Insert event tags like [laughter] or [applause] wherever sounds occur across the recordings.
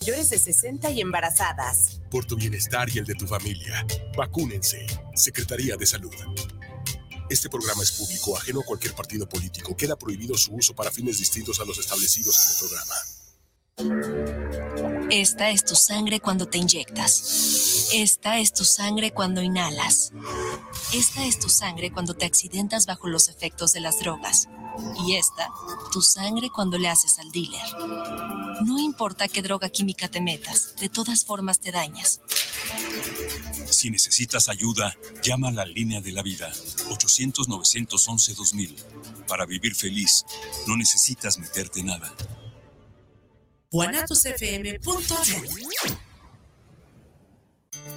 mayores de 60 y embarazadas. Por tu bienestar y el de tu familia, vacúnense. Secretaría de Salud. Este programa es público, ajeno a cualquier partido político. Queda prohibido su uso para fines distintos a los establecidos en el programa. Esta es tu sangre cuando te inyectas. Esta es tu sangre cuando inhalas. Esta es tu sangre cuando te accidentas bajo los efectos de las drogas. Y esta, tu sangre cuando le haces al dealer. No importa qué droga química te metas, de todas formas te dañas. Si necesitas ayuda, llama a la línea de la vida 800-911-2000. Para vivir feliz, no necesitas meterte nada.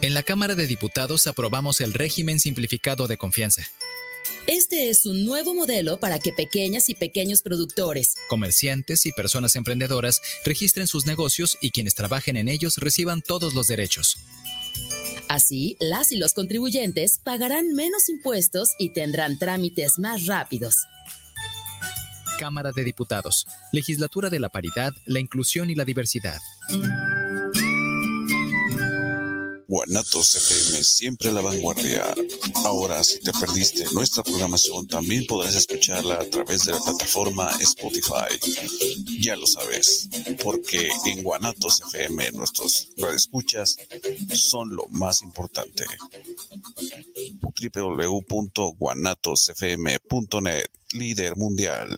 En la Cámara de Diputados aprobamos el régimen simplificado de confianza este es un nuevo modelo para que pequeñas y pequeños productores, comerciantes y personas emprendedoras registren sus negocios y quienes trabajen en ellos reciban todos los derechos. Así, las y los contribuyentes pagarán menos impuestos y tendrán trámites más rápidos. Cámara de Diputados, Legislatura de la Paridad, la Inclusión y la Diversidad. Guanatos FM, siempre la vanguardia. Ahora, si te perdiste nuestra programación, también podrás escucharla a través de la plataforma Spotify. Ya lo sabes, porque en Guanatos FM nuestros escuchas son lo más importante. www.guanatosfm.net, líder mundial.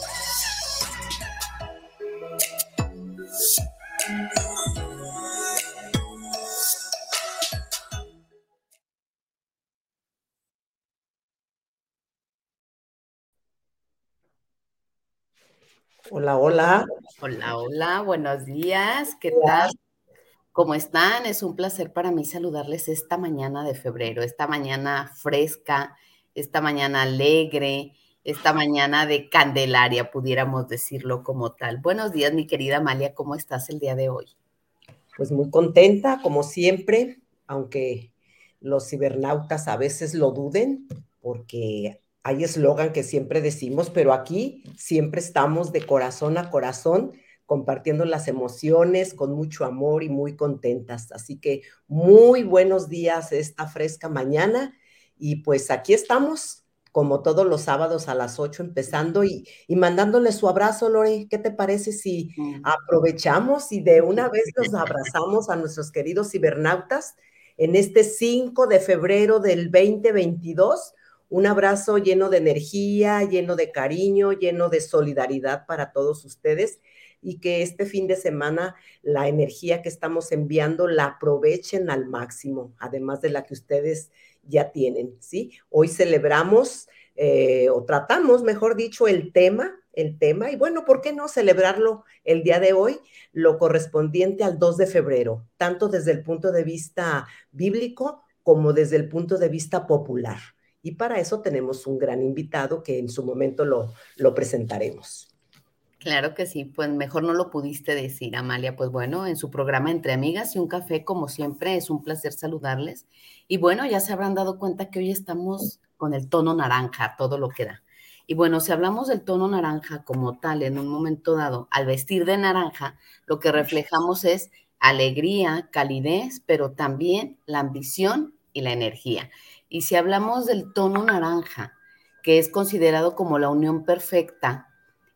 Hola, hola. Hola, hola, buenos días. ¿Qué tal? ¿Cómo están? Es un placer para mí saludarles esta mañana de febrero, esta mañana fresca, esta mañana alegre, esta mañana de Candelaria, pudiéramos decirlo como tal. Buenos días, mi querida Amalia, ¿cómo estás el día de hoy? Pues muy contenta, como siempre, aunque los cibernautas a veces lo duden, porque hay eslogan que siempre decimos, pero aquí siempre estamos de corazón a corazón compartiendo las emociones con mucho amor y muy contentas. Así que muy buenos días esta fresca mañana y pues aquí estamos como todos los sábados a las 8 empezando y, y mandándole su abrazo, Lore. ¿Qué te parece si aprovechamos y de una vez [laughs] nos abrazamos a nuestros queridos cibernautas en este 5 de febrero del 2022? Un abrazo lleno de energía, lleno de cariño, lleno de solidaridad para todos ustedes y que este fin de semana la energía que estamos enviando la aprovechen al máximo, además de la que ustedes ya tienen, ¿sí? Hoy celebramos eh, o tratamos, mejor dicho, el tema, el tema, y bueno, ¿por qué no celebrarlo el día de hoy? Lo correspondiente al 2 de febrero, tanto desde el punto de vista bíblico como desde el punto de vista popular. Y para eso tenemos un gran invitado que en su momento lo, presentaremos. Claro que sí, pues mejor no lo pudiste decir, Amalia. Pues bueno, en su programa Entre Amigas y un Café, como siempre, es un placer saludarles. Y bueno, ya se habrán dado cuenta que hoy estamos con el tono naranja, todo lo que da. Y bueno, si hablamos del tono naranja como tal, en un momento dado, al vestir de naranja, lo que reflejamos es alegría, calidez, pero también la ambición y la energía. Y si hablamos del tono naranja, que es considerado como la unión perfecta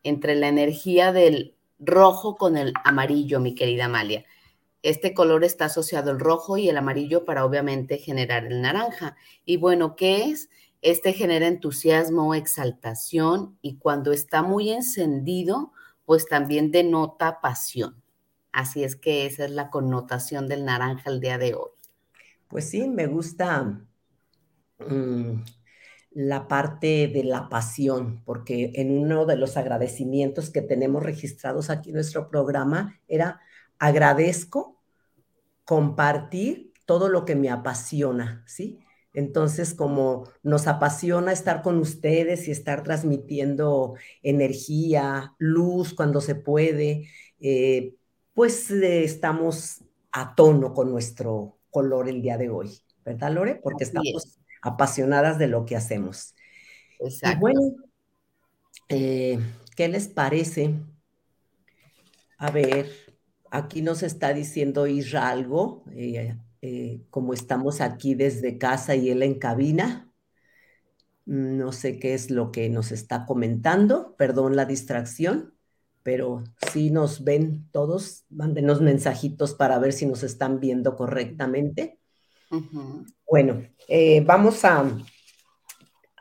entre la energía del rojo con el amarillo, mi querida Amalia. Este color está asociado el rojo y el amarillo para obviamente generar el naranja. Y bueno, ¿qué es? Este genera entusiasmo, exaltación y cuando está muy encendido, pues también denota pasión. Así es que esa es la connotación del naranja el día de hoy. Pues sí, me gusta mm, la parte de la pasión, porque en uno de los agradecimientos que tenemos registrados aquí en nuestro programa era agradezco compartir todo lo que me apasiona, ¿sí? Entonces, como nos apasiona estar con ustedes y estar transmitiendo energía, luz cuando se puede, eh, pues eh, estamos a tono con nuestro color el día de hoy, ¿verdad, Lore? Porque estamos apasionadas de lo que hacemos. Exacto. Y bueno, eh, ¿qué les parece? A ver, aquí nos está diciendo Isra algo. Eh, como estamos aquí desde casa y él en cabina, no sé qué es lo que nos está comentando, perdón la distracción, pero si nos ven todos, mándenos mensajitos para ver si nos están viendo correctamente. Bueno, eh, vamos a,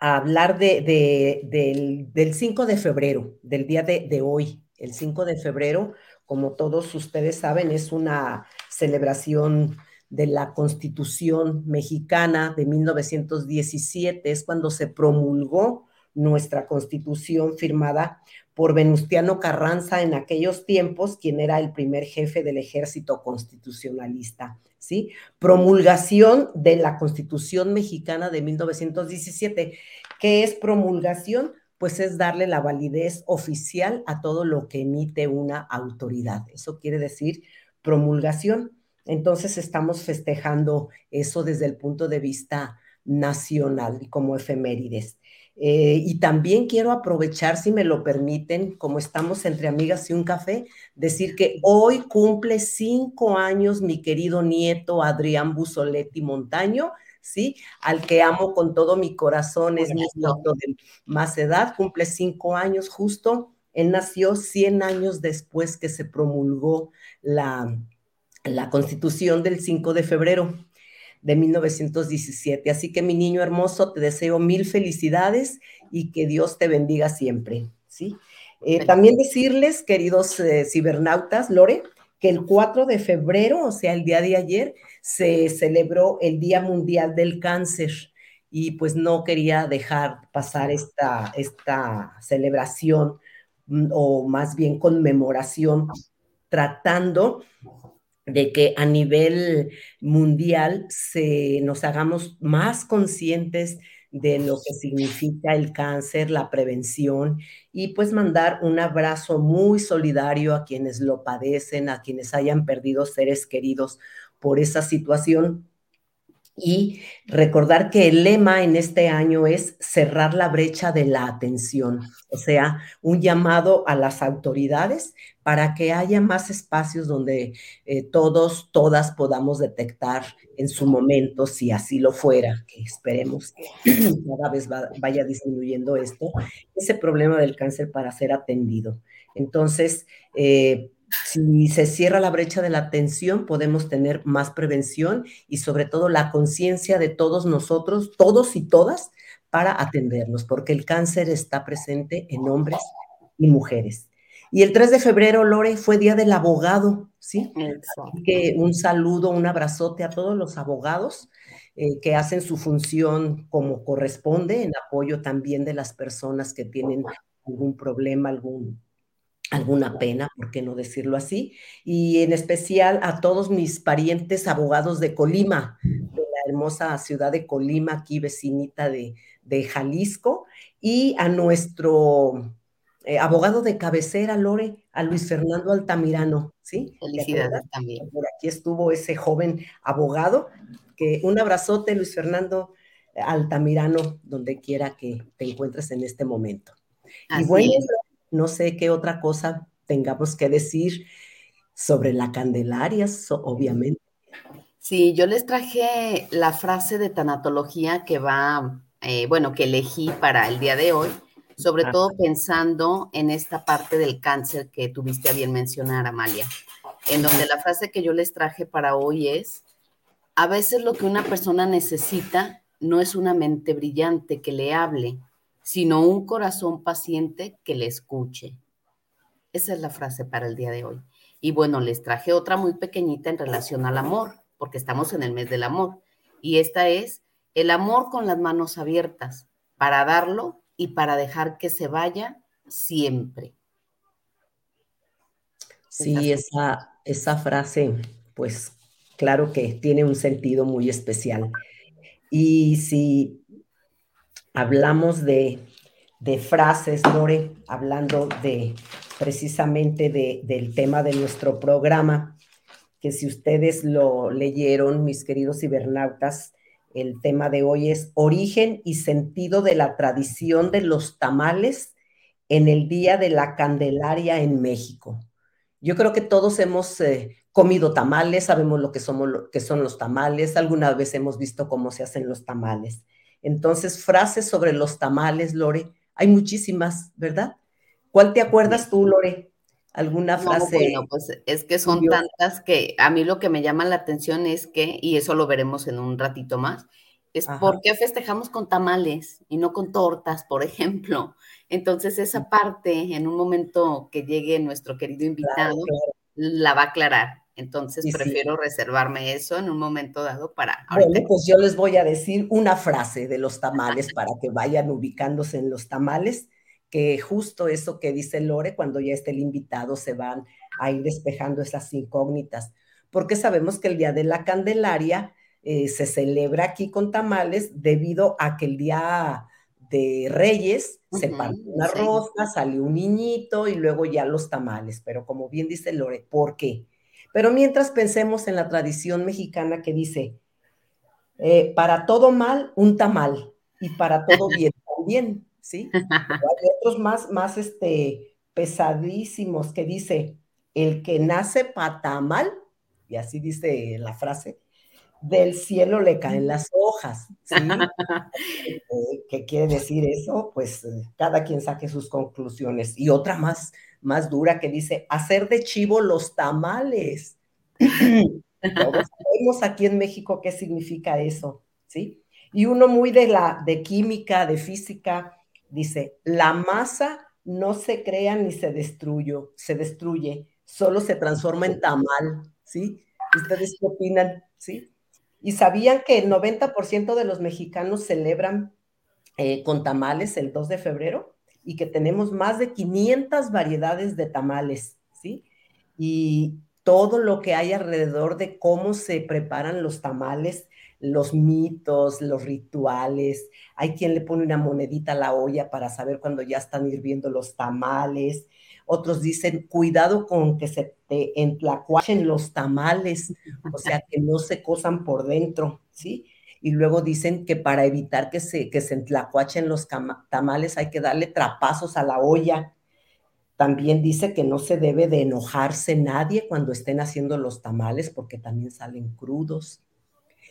hablar de, del, 5 de febrero, del día de, de hoy. El 5 de febrero, como todos ustedes saben, es una celebración de la Constitución mexicana de 1917, es cuando se promulgó nuestra Constitución firmada por Venustiano Carranza en aquellos tiempos, quien era el primer jefe del ejército constitucionalista, ¿sí? Promulgación de la Constitución mexicana de 1917. ¿Qué es promulgación? Pues es darle la validez oficial a todo lo que emite una autoridad. Eso quiere decir promulgación. Entonces estamos festejando eso desde el punto de vista nacional y como efemérides. Eh, y también quiero aprovechar, si me lo permiten, como estamos entre amigas y un café, decir que hoy cumple cinco años mi querido nieto Adrián Busoletti Montaño, ¿sí? Al que amo con todo mi corazón, es mi nieto de más edad, cumple cinco años justo. Él nació 100 años después que se promulgó la, la constitución del 5 de febrero de 1917. Así que mi niño hermoso, te deseo mil felicidades y que Dios te bendiga siempre. ¿sí? Eh, también decirles, queridos eh, cibernautas, Lore, que el 4 de febrero, o sea, el día de ayer, se celebró el Día Mundial del Cáncer y pues no quería dejar pasar esta, esta celebración mm, o más bien conmemoración tratando de que a nivel mundial se, nos hagamos más conscientes de lo que significa el cáncer, la prevención y pues mandar un abrazo muy solidario a quienes lo padecen, a quienes hayan perdido seres queridos por esa situación y recordar que el lema en este año es cerrar la brecha de la atención, o sea, un llamado a las autoridades para que haya más espacios donde eh, todos, todas podamos detectar en su momento, si así lo fuera, que esperemos que [clears throat] cada vez vaya disminuyendo esto, ese problema del cáncer para ser atendido. Entonces, eh, si se cierra la brecha de la atención, podemos tener más prevención y sobre todo la conciencia de todos nosotros, todos y todas, para atendernos, porque el cáncer está presente en hombres y mujeres. Y el 3 de febrero, Lore, fue Día del Abogado, ¿sí? Así que un saludo, un abrazote a todos los abogados eh, que hacen su función como corresponde, en apoyo también de las personas que tienen algún problema, algún alguna pena, ¿por qué no decirlo así? Y en especial a todos mis parientes abogados de Colima, de la hermosa ciudad de Colima, aquí vecinita de, Jalisco, y a nuestro eh, abogado de cabecera, Lore, a Luis Fernando Altamirano, ¿sí? Felicidades también. Por aquí estuvo ese joven abogado, que un abrazote, Luis Fernando Altamirano, donde quiera que te encuentres en este momento. y bueno, no sé qué otra cosa tengamos que decir sobre la Candelaria, obviamente. Sí, yo les traje la frase de tanatología que va, eh, bueno, que elegí para el día de hoy, sobre ah. todo pensando en esta parte del cáncer que tuviste a bien mencionar, Amalia, en donde la frase que yo les traje para hoy es, a veces lo que una persona necesita no es una mente brillante que le hable, sino un corazón paciente que le escuche. Esa es la frase para el día de hoy. Y bueno, les traje otra muy pequeñita en relación al amor, porque estamos en el mes del amor. Y esta es el amor con las manos abiertas, para darlo y para dejar que se vaya siempre. Sí, esa, esa frase, pues claro que tiene un sentido muy especial. Y si hablamos de, frases, Lore, hablando de precisamente del tema de nuestro programa, que si ustedes lo leyeron, mis queridos cibernautas, el tema de hoy es origen y sentido de la tradición de los tamales en el Día de la Candelaria en México. Yo creo que todos hemos eh, comido tamales, sabemos lo que, somos, lo que son los tamales, alguna vez hemos visto cómo se hacen los tamales. Entonces, frases sobre los tamales, Lore, hay muchísimas, ¿verdad? ¿Cuál te acuerdas tú, Lore? ¿Alguna frase? bueno, pues es que son tantas que a mí lo que me llama la atención es que, y eso lo veremos en un ratito más, es por qué festejamos con tamales y no con tortas, por ejemplo. Entonces, esa parte, en un momento que llegue nuestro querido invitado, la va a aclarar. Entonces, prefiero reservarme eso en un momento dado para... Bueno, pues yo les voy a decir una frase de los tamales [laughs] para que vayan ubicándose en los tamales, que justo eso que dice Lore, cuando ya esté el invitado, se van a ir despejando esas incógnitas, porque sabemos que el Día de la Candelaria eh, se celebra aquí con tamales debido a que el día de Reyes, se partió una rosca, salió un niñito y luego ya los tamales. Pero como bien dice Lore, ¿por qué? Pero mientras pensemos en la tradición mexicana que dice, eh, para todo mal, un tamal, y para todo bien [laughs] también, ¿sí? [laughs] hay otros más, más este, pesadísimos que dice, el que nace patamal, y así dice la frase, del cielo le caen las hojas. ¿sí? [laughs] Eh, ¿Qué quiere decir eso? Pues eh, cada quien saque sus conclusiones. Y otra más, más dura que dice, hacer de chivo los tamales. [laughs] Todos sabemos aquí en México qué significa eso, ¿sí? Y uno muy de la de química, de física, dice, la masa no se crea ni se destruye, se destruye, solo se transforma en tamal, ¿sí? ¿Ustedes qué opinan? ¿Sí? Y sabían que el 90% de los mexicanos celebran eh, con tamales el 2 de febrero y que tenemos más de 500 variedades de tamales, ¿sí? Y todo lo que hay alrededor de cómo se preparan los tamales, los mitos, los rituales. Hay quien le pone una monedita a la olla para saber cuando ya están hirviendo los tamales. Otros dicen, cuidado con que se te entlacuachen los tamales, o sea, que no se cosan por dentro, ¿sí? Y luego dicen que para evitar que se, que se entlacuachen los tamales hay que darle trapazos a la olla. También dice que no se debe de enojarse nadie cuando estén haciendo los tamales porque también salen crudos.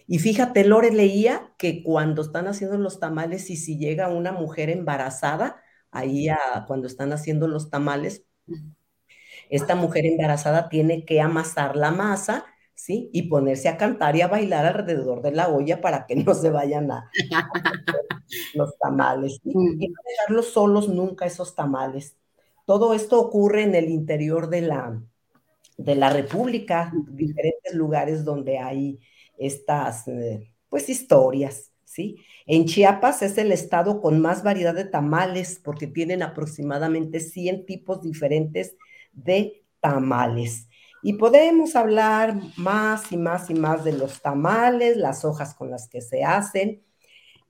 Y fíjate, Lore leía que cuando están haciendo los tamales y si llega una mujer embarazada, ahí cuando están haciendo los tamales, esta mujer embarazada tiene que amasar la masa, ¿sí? Y ponerse a cantar y a bailar alrededor de la olla para que [laughs] no se vayan a, [laughs] los tamales. Y no dejarlos solos nunca esos tamales. Todo esto ocurre en el interior de la, de la República, diferentes lugares donde hay estas, eh, pues, historias. En Chiapas es el estado con más variedad de tamales porque tienen aproximadamente 100 tipos diferentes de tamales. Y podemos hablar más y más y más de los tamales, las hojas con las que se hacen.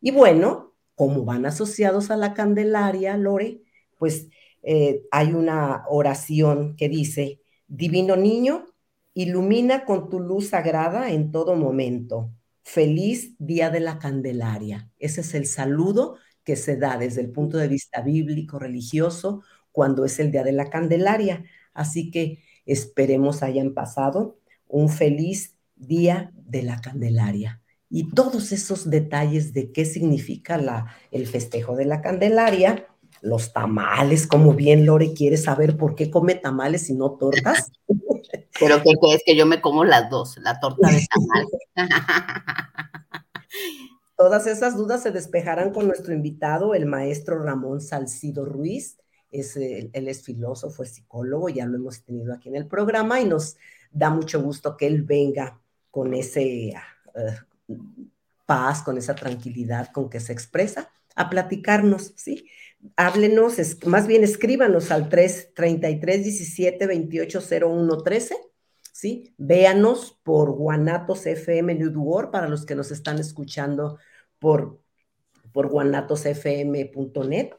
Y bueno, como van asociados a la Candelaria, Lore, pues eh, hay una oración que dice, Divino Niño, ilumina con tu luz sagrada en todo momento feliz día de la Candelaria. Ese es el saludo que se da desde el punto de vista bíblico, religioso, cuando es el día de la Candelaria. Así que esperemos hayan pasado un feliz día de la Candelaria. Y todos esos detalles de qué significa la, el festejo de la Candelaria, los tamales, como bien Lore quiere saber por qué come tamales y no tortas. [laughs] Pero ¿qué es que yo me como las dos, la torta de [laughs] tamal. [laughs] todas esas dudas se despejarán con nuestro invitado, el maestro Ramón Salcido Ruiz. Es, él es filósofo, es psicólogo, ya lo hemos tenido aquí en el programa y nos da mucho gusto que él venga con ese uh, paz, con esa tranquilidad con que se expresa, a platicarnos, ¿sí? Háblenos, es, más bien escríbanos al 333 17 28 01 13 ¿sí? Véanos por Guanatos FM New para los que nos están escuchando por, por guanatosfm.net.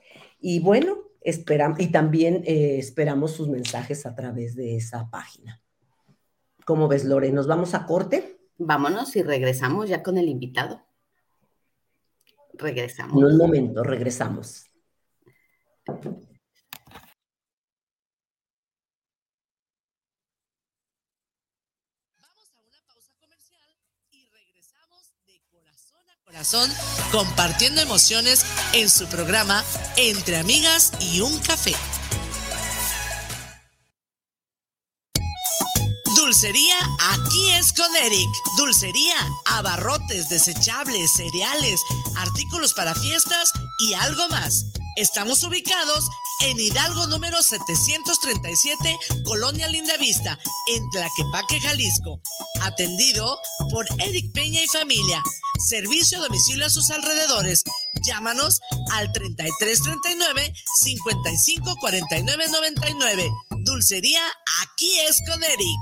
Y bueno, esperamos, y también eh, esperamos sus mensajes a través de esa página. ¿Cómo ves, Lore? ¿Nos vamos a corte? Vámonos y regresamos ya con el invitado. Regresamos. En un momento, regresamos. Corazón compartiendo emociones en su programa Entre Amigas y un Café. Dulcería, aquí es con Eric. Dulcería, abarrotes, desechables, cereales, artículos para fiestas y algo más. Estamos ubicados en Hidalgo número 737, Colonia Lindavista, en Tlaquepaque, Jalisco. Atendido por Eric Peña y familia. Servicio a domicilio a sus alrededores. Llámanos al 3339 554999. Dulcería, aquí es con Eric.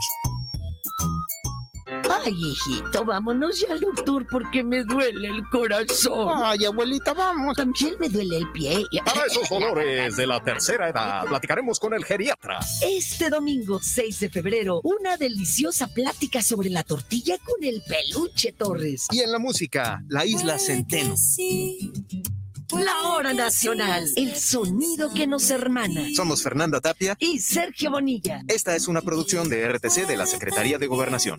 Ay, hijito, vámonos ya al doctor porque me duele el corazón. Ay, abuelita, vamos. También me duele el pie. Para esos dolores de la tercera edad, platicaremos con el geriatra. Este domingo, 6 de febrero, una deliciosa plática sobre la tortilla con el peluche Torres. Y en la música, la isla Centeno. La hora nacional, el sonido que nos hermana. Somos Fernanda Tapia y Sergio Bonilla. Esta es una producción de RTC de la Secretaría de Gobernación.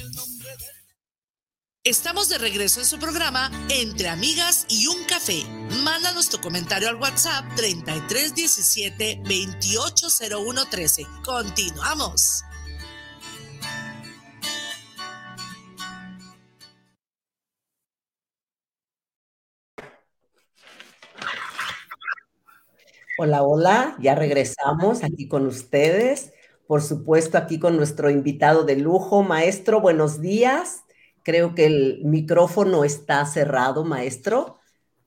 Estamos de regreso en su programa Entre Amigas y un Café. Mándanos tu comentario al WhatsApp 3317 280113. Continuamos. Hola, hola, ya regresamos aquí con ustedes. Por supuesto, aquí con nuestro invitado de lujo, maestro, buenos días. Creo que el micrófono está cerrado, maestro.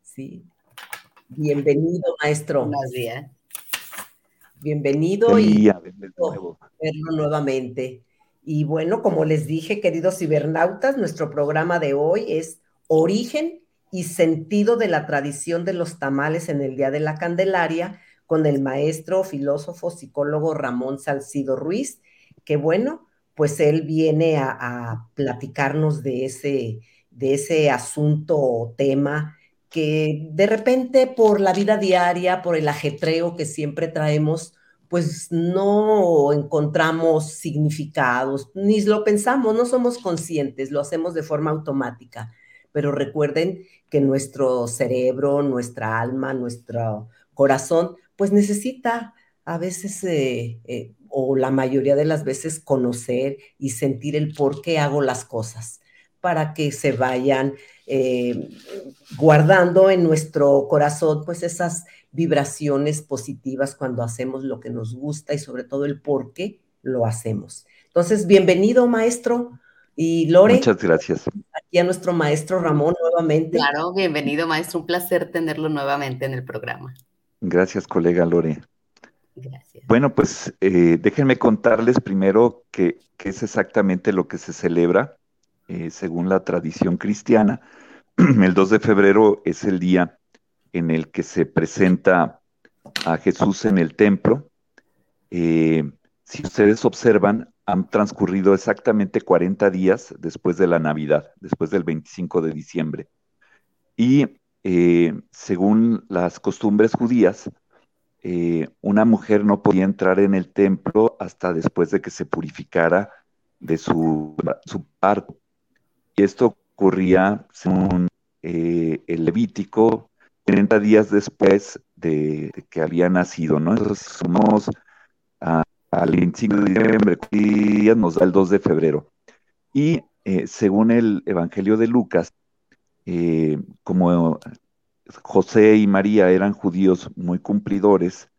Sí. Bienvenido, maestro. Buenos días. Bienvenido y verlo nuevamente. Y bueno, como les dije, queridos cibernautas, nuestro programa de hoy es Origen y sentido de la tradición de los tamales en el Día de la Candelaria con el maestro, filósofo, psicólogo Ramón Salcido Ruiz, que bueno, pues él viene a, platicarnos de ese, de ese asunto o tema que de repente por la vida diaria, por el ajetreo que siempre traemos, pues no encontramos significados, ni lo pensamos, no somos conscientes, lo hacemos de forma automática. Pero recuerden que nuestro cerebro, nuestra alma, nuestro corazón, pues necesita a veces eh, eh, o la mayoría de las veces conocer y sentir el por qué hago las cosas para que se vayan eh, guardando en nuestro corazón pues esas vibraciones positivas cuando hacemos lo que nos gusta y sobre todo el por qué lo hacemos. Entonces, bienvenido maestro y Lore. Muchas gracias. aquí a nuestro maestro Ramón nuevamente. Claro, bienvenido maestro, un placer tenerlo nuevamente en el programa. Gracias, colega Lore. Gracias. Bueno, pues eh, déjenme contarles primero qué es exactamente lo que se celebra eh, según la tradición cristiana. [clears throat] El 2 de febrero es el día en el que se presenta a Jesús en el templo. Eh, si ustedes observan, han transcurrido exactamente 40 días después de la Navidad, después del 25 de diciembre. Y según las costumbres judías, eh, una mujer no podía entrar en el templo hasta después de que se purificara de su, su parto. Y esto ocurría, según eh, el Levítico, 30 días después de, que había nacido, ¿no? Entonces sumamos al 25 de diciembre, nos da el 2 de febrero. Y eh, según el Evangelio de Lucas, como José y María eran judíos muy cumplidores,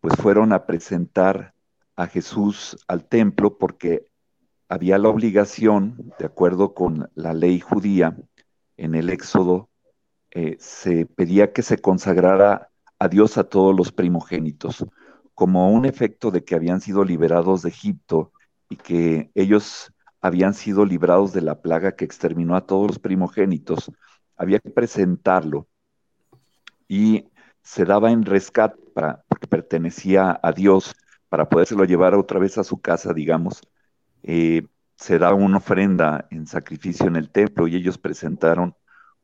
pues fueron a presentar a Jesús al templo porque había la obligación, de acuerdo con la ley judía, en el Éxodo, eh, se pedía que se consagrara a Dios a todos los primogénitos, como un efecto de que habían sido liberados de Egipto y que ellos habían sido librados de la plaga que exterminó a todos los primogénitos, había que presentarlo y se daba en rescate para, porque pertenecía a Dios, para podérselo llevar otra vez a su casa, digamos, eh, se da una ofrenda en sacrificio en el templo y ellos presentaron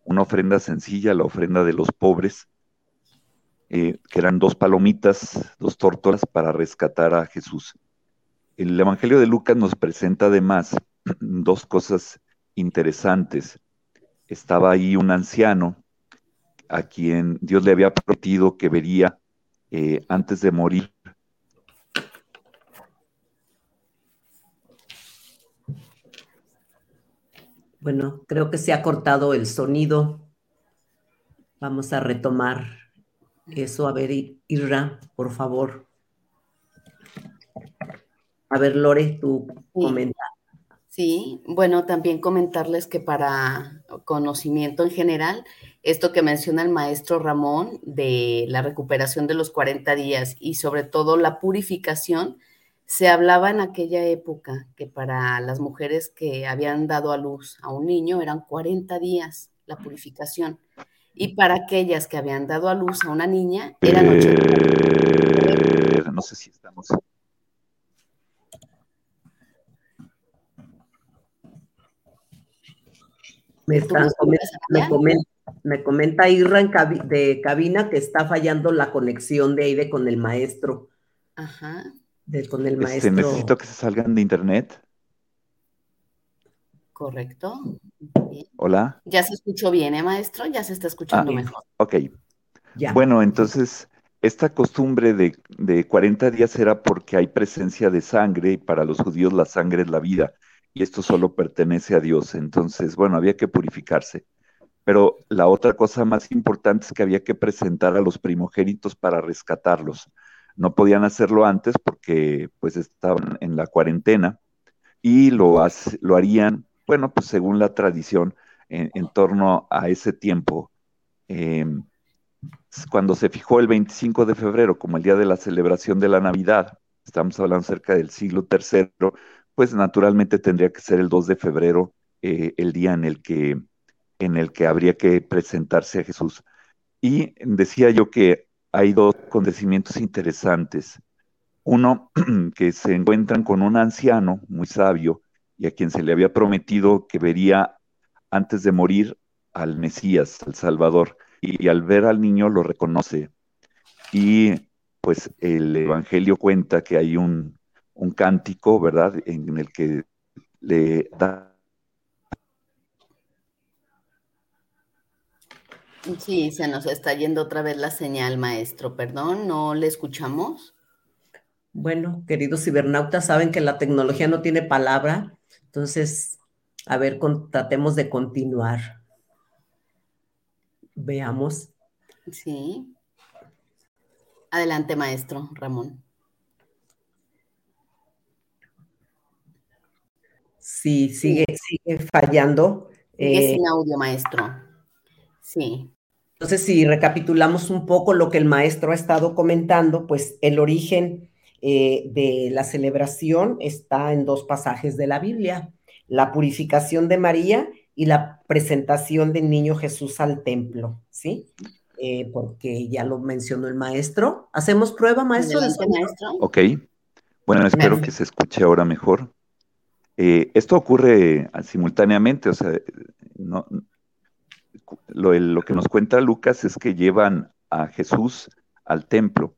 una ofrenda sencilla, la ofrenda de los pobres, eh, que eran dos palomitas, dos tórtolas para rescatar a Jesús. El Evangelio de Lucas nos presenta además [clears throat] dos cosas interesantes. Estaba ahí un anciano a quien Dios le había prometido que vería eh, antes de morir Bueno, creo que se ha cortado el sonido. Vamos a retomar eso. A ver, Irra, por favor. A ver, Lore, tú comenta. Sí, bueno, también comentarles que para conocimiento en general, esto que menciona el maestro Ramón de la recuperación de los 40 días y sobre todo la purificación, se hablaba en aquella época que para las mujeres que habían dado a luz a un niño eran 40 días la purificación. Y para aquellas que habían dado a luz a una niña eran 8 días. Eh, no sé si estamos. Me, me, comenta, Irra de cabina que está fallando la conexión de Aide con el maestro. Ajá con el este, maestro. necesito que se salgan de internet. Correcto. Hola. Ya se escuchó bien, ¿eh, maestro? Ya se está escuchando ah, mejor. Ok. Bueno, entonces, esta costumbre de, de 40 días era porque hay presencia de sangre y para los judíos la sangre es la vida y esto solo pertenece a Dios. Entonces, bueno, había que purificarse. Pero la otra cosa más importante es que había que presentar a los primogénitos para rescatarlos no podían hacerlo antes porque pues estaban en la cuarentena y lo, lo harían, bueno, pues según la tradición, en, torno a ese tiempo. Em, cuando se fijó el 25 de febrero como el día de la celebración de la Navidad, estamos hablando cerca del siglo III, pues naturalmente tendría que ser el 2 de febrero eh, el día en el que en el que habría que presentarse a Jesús. Y decía yo que hay dos acontecimientos interesantes. Uno, [clears throat] que se encuentran con un anciano muy sabio y a quien se le había prometido que vería antes de morir al Mesías, al Salvador, y, al ver al niño lo reconoce. Y pues el Evangelio cuenta que hay un, un cántico, ¿verdad?, en el que le da Sí, se nos está yendo otra vez la señal, maestro. Perdón, ¿no le escuchamos? Bueno, queridos cibernautas, saben que la tecnología no tiene palabra, entonces, a ver, tratemos de continuar. Veamos. Sí. Adelante, maestro Ramón. Sí, sigue, sigue fallando. es sin audio, maestro. Sí. Entonces, si recapitulamos un poco lo que el maestro ha estado comentando, pues el origen eh, de la celebración está en dos pasajes de la Biblia, la purificación de María y la presentación del niño Jesús al templo, ¿sí? Eh, porque ya lo mencionó el maestro. ¿Hacemos prueba, maestro? maestro? Ok. Bueno, espero que se escuche ahora mejor. Eh, esto ocurre simultáneamente, o sea, no, lo, que nos cuenta Lucas es que llevan a Jesús al templo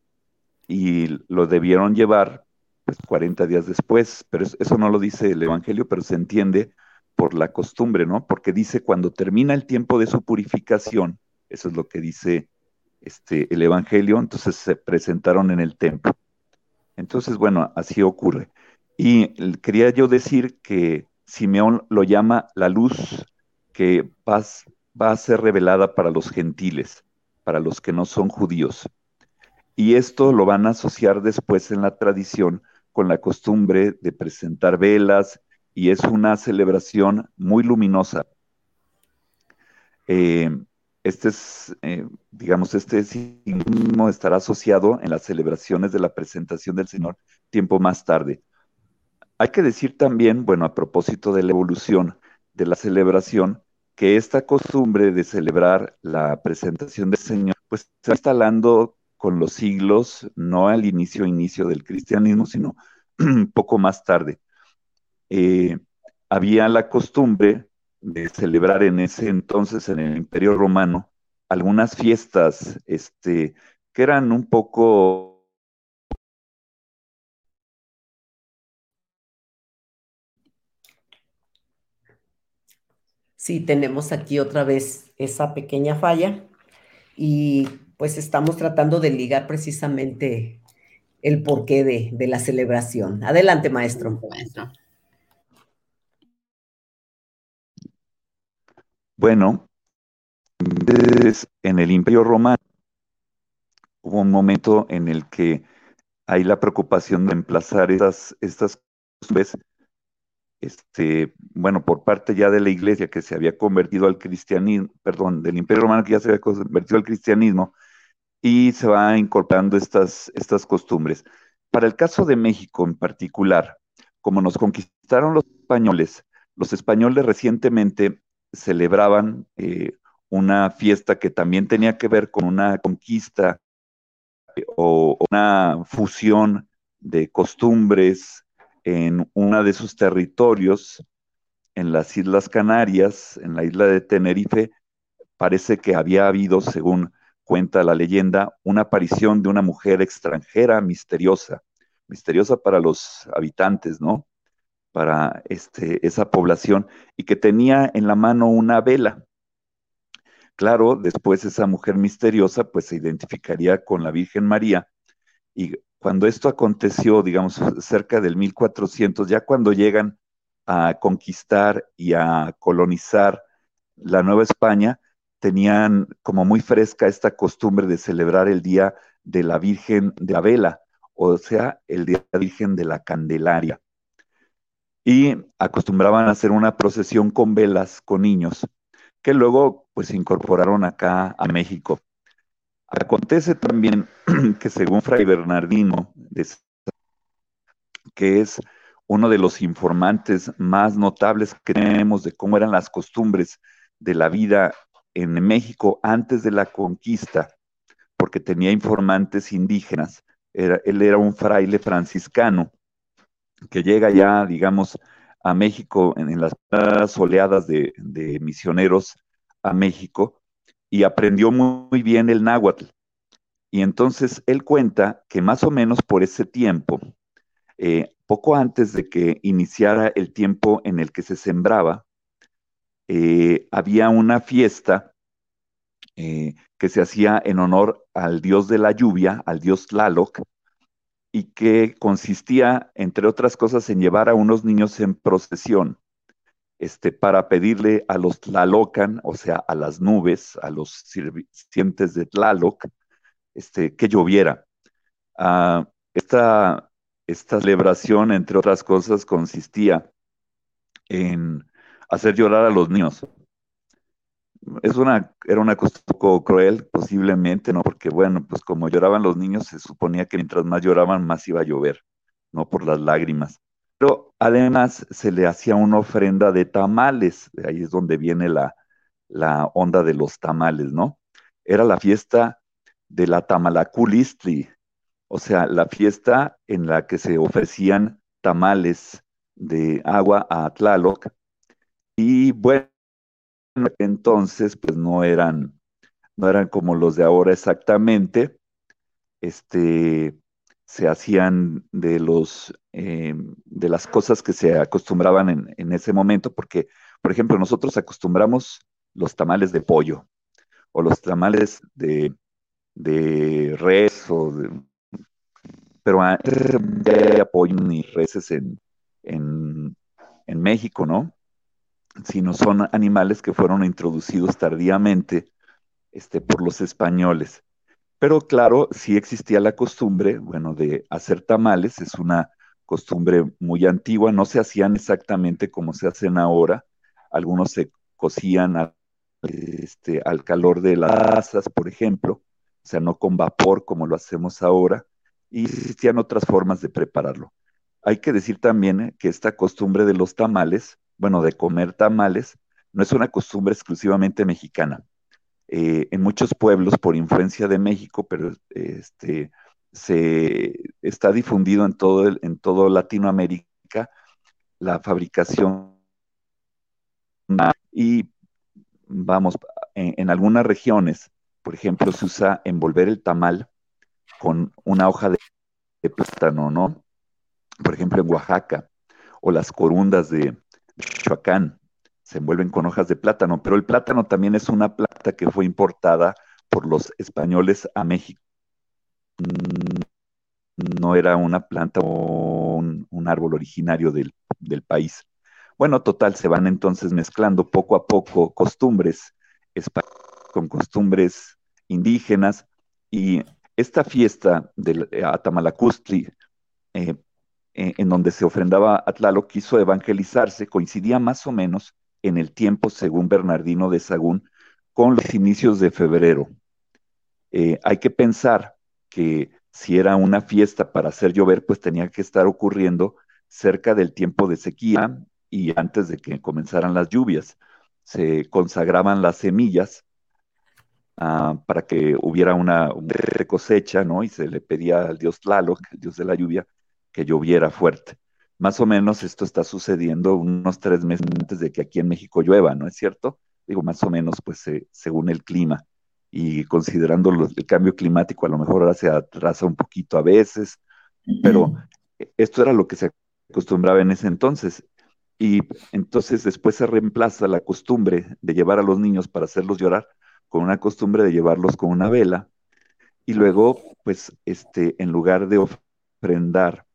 y lo debieron llevar pues 40 días después, pero eso no lo dice el Evangelio, pero se entiende por la costumbre, ¿no? Porque dice cuando termina el tiempo de su purificación, eso es lo que dice este, el Evangelio, entonces se presentaron en el templo. Entonces, bueno, así ocurre. Y quería yo decir que Simeón lo llama la luz que va a ser revelada para los gentiles, para los que no son judíos. Y esto lo van a asociar después en la tradición con la costumbre de presentar velas y es una celebración muy luminosa. Eh, este es, eh, digamos, este signo estará asociado en las celebraciones de la presentación del Señor tiempo más tarde. Hay que decir también, bueno, a propósito de la evolución de la celebración, que esta costumbre de celebrar la presentación del Señor, pues se va instalando con los siglos, no al inicio, inicio del cristianismo, sino un [clears throat] poco más tarde. Eh, había la costumbre de celebrar en ese entonces, en el Imperio Romano, algunas fiestas este, que eran un poco Sí, tenemos aquí otra vez esa pequeña falla y pues estamos tratando de ligar precisamente el porqué de, de la celebración. Adelante, maestro. Bueno, en el Imperio Romano hubo un momento en el que hay la preocupación de emplazar estas, estas este, bueno, por parte ya de la iglesia que se había convertido al cristianismo, perdón, del imperio romano que ya se había convertido al cristianismo, y se va incorporando estas, costumbres. Para el caso de México en particular, como nos conquistaron los españoles, los españoles recientemente celebraban eh, una fiesta que también tenía que ver con una conquista eh, o una fusión de costumbres, en una de sus territorios, en las Islas Canarias, en la isla de Tenerife, parece que había habido, según cuenta la leyenda, una aparición de una mujer extranjera misteriosa, misteriosa para los habitantes, ¿no? Para este, esa población, y que tenía en la mano una vela. Claro, después esa mujer misteriosa pues se identificaría con la Virgen María y cuando esto aconteció, digamos, cerca del 1400, ya cuando llegan a conquistar y a colonizar la Nueva España, tenían como muy fresca esta costumbre de celebrar el Día de la Virgen de la Vela, o sea, el Día de la Virgen de la Candelaria. Y acostumbraban a hacer una procesión con velas con niños, que luego pues se incorporaron acá a México. Acontece también [clears throat] que según Fray Bernardino, que es uno de los informantes más notables que tenemos de cómo eran las costumbres de la vida en México antes de la conquista, porque tenía informantes indígenas. él era un fraile franciscano que llega ya, digamos, a México en, las oleadas de, de misioneros a México y aprendió muy bien el náhuatl. Y entonces él cuenta que más o menos por ese tiempo, eh, poco antes de que iniciara el tiempo en el que se sembraba, eh, había una fiesta eh, que se hacía en honor al dios de la lluvia, al dios Tlaloc, y que consistía, entre otras cosas, en llevar a unos niños en procesión este, para pedirle a los Tlalocan, o sea, a las nubes, a los sirvientes de Tlaloc, este, que lloviera. Ah, esta, esta celebración, entre otras cosas, consistía en hacer llorar a los niños. es una, era una cosa un poco cruel, posiblemente, ¿no? Porque, bueno, pues como lloraban los niños, se suponía que mientras más lloraban, más iba a llover, ¿no? Por las lágrimas. Pero además se le hacía una ofrenda de tamales, ahí es donde viene la, onda de los tamales, ¿no? Era la fiesta de la Tamalaculistli, o sea, la fiesta en la que se ofrecían tamales de agua a Tlaloc. Y bueno, entonces, pues no eran, no eran como los de ahora exactamente. Este, se hacían de los eh, de las cosas que se acostumbraban en, en, ese momento, porque, por ejemplo, nosotros acostumbramos los tamales de pollo o los tamales de, de res o de, pero hay pollo ni reses en, en, en México, ¿no? Sino son animales que fueron introducidos tardíamente este, por los españoles. Pero claro, sí existía la costumbre, bueno, de hacer tamales, es una costumbre muy antigua, no se hacían exactamente como se hacen ahora, algunos se cocían este, al calor de las asas, por ejemplo, o sea, no con vapor como lo hacemos ahora, y existían otras formas de prepararlo. Hay que decir también que esta costumbre de los tamales, bueno, de comer tamales, no es una costumbre exclusivamente mexicana. Eh, en muchos pueblos, por influencia de México, pero este, se está difundido en todo, el, en todo Latinoamérica la fabricación y vamos, en, algunas regiones, por ejemplo, se usa envolver el tamal con una hoja de, de plátano, ¿no? Por ejemplo, en Oaxaca, o las corundas de Michoacán, se envuelven con hojas de plátano, pero el plátano también es una planta que fue importada por los españoles a México. No era una planta o un, un árbol originario del, del, país. Bueno, total, se van entonces mezclando poco a poco costumbres con costumbres indígenas y esta fiesta del eh, Atamalacustli, eh, eh, en donde se ofrendaba a Tlaloc, quiso evangelizarse, coincidía más o menos en el tiempo, según Bernardino de Sagún, con los inicios de febrero. Eh, hay que pensar que si era una fiesta para hacer llover, pues tenía que estar ocurriendo cerca del tiempo de sequía y antes de que comenzaran las lluvias. Se consagraban las semillas uh, para que hubiera una, una, cosecha, ¿no? Y se le pedía al dios Tlaloc, el dios de la lluvia, que lloviera fuerte. Más o menos esto está sucediendo unos tres meses antes de que aquí en México llueva, ¿no es cierto? Digo, más o menos, pues eh, según el clima y considerando el cambio climático, a lo mejor ahora se atrasa un poquito a veces, pero esto era lo que se acostumbraba en ese entonces. Y entonces después se reemplaza la costumbre de llevar a los niños para hacerlos llorar con una costumbre de llevarlos con una vela y luego, pues, este, en lugar de ofrendar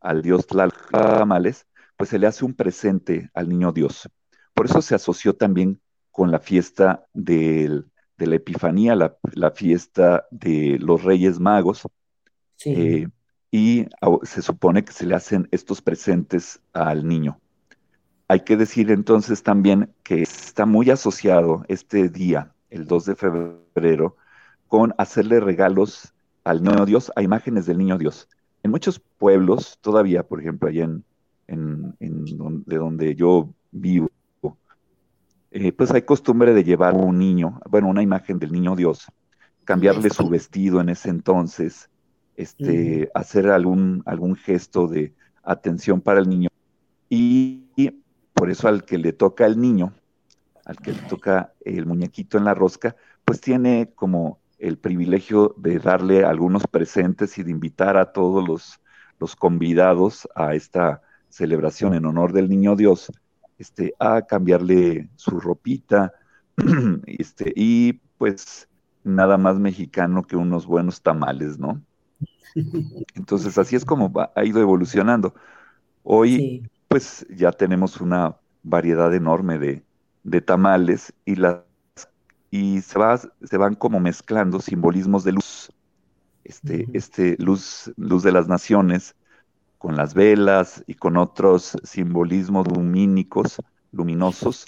al dios Tlalcamales, pues se le hace un presente al niño Dios. Por eso se asoció también con la fiesta del, de la Epifanía, la, la, fiesta de los Reyes Magos. Sí. Eh, y se supone que se le hacen estos presentes al niño. Hay que decir entonces también que está muy asociado este día, el 2 de febrero, con hacerle regalos al niño Dios, a imágenes del niño Dios en muchos pueblos, todavía, por ejemplo, allá en, en, en donde, donde, yo vivo, eh, pues hay costumbre de llevar un niño, bueno, una imagen del niño Dios, cambiarle su vestido en ese entonces, este, hacer algún, algún gesto de atención para el niño. Y, y por eso al que le toca al niño, al que le toca el muñequito en la rosca, pues tiene como el privilegio de darle algunos presentes y de invitar a todos los, los convidados a esta celebración en honor del Niño Dios, este, a cambiarle su ropita, [clears throat] este, y pues nada más mexicano que unos buenos tamales, ¿no? Entonces así es como va, ha ido evolucionando. Hoy, sí. pues ya tenemos una variedad enorme de, de tamales y las y se, va, se van como mezclando simbolismos de luz, este, uh -huh. este luz, luz de las naciones, con las velas y con otros simbolismos lumínicos, luminosos,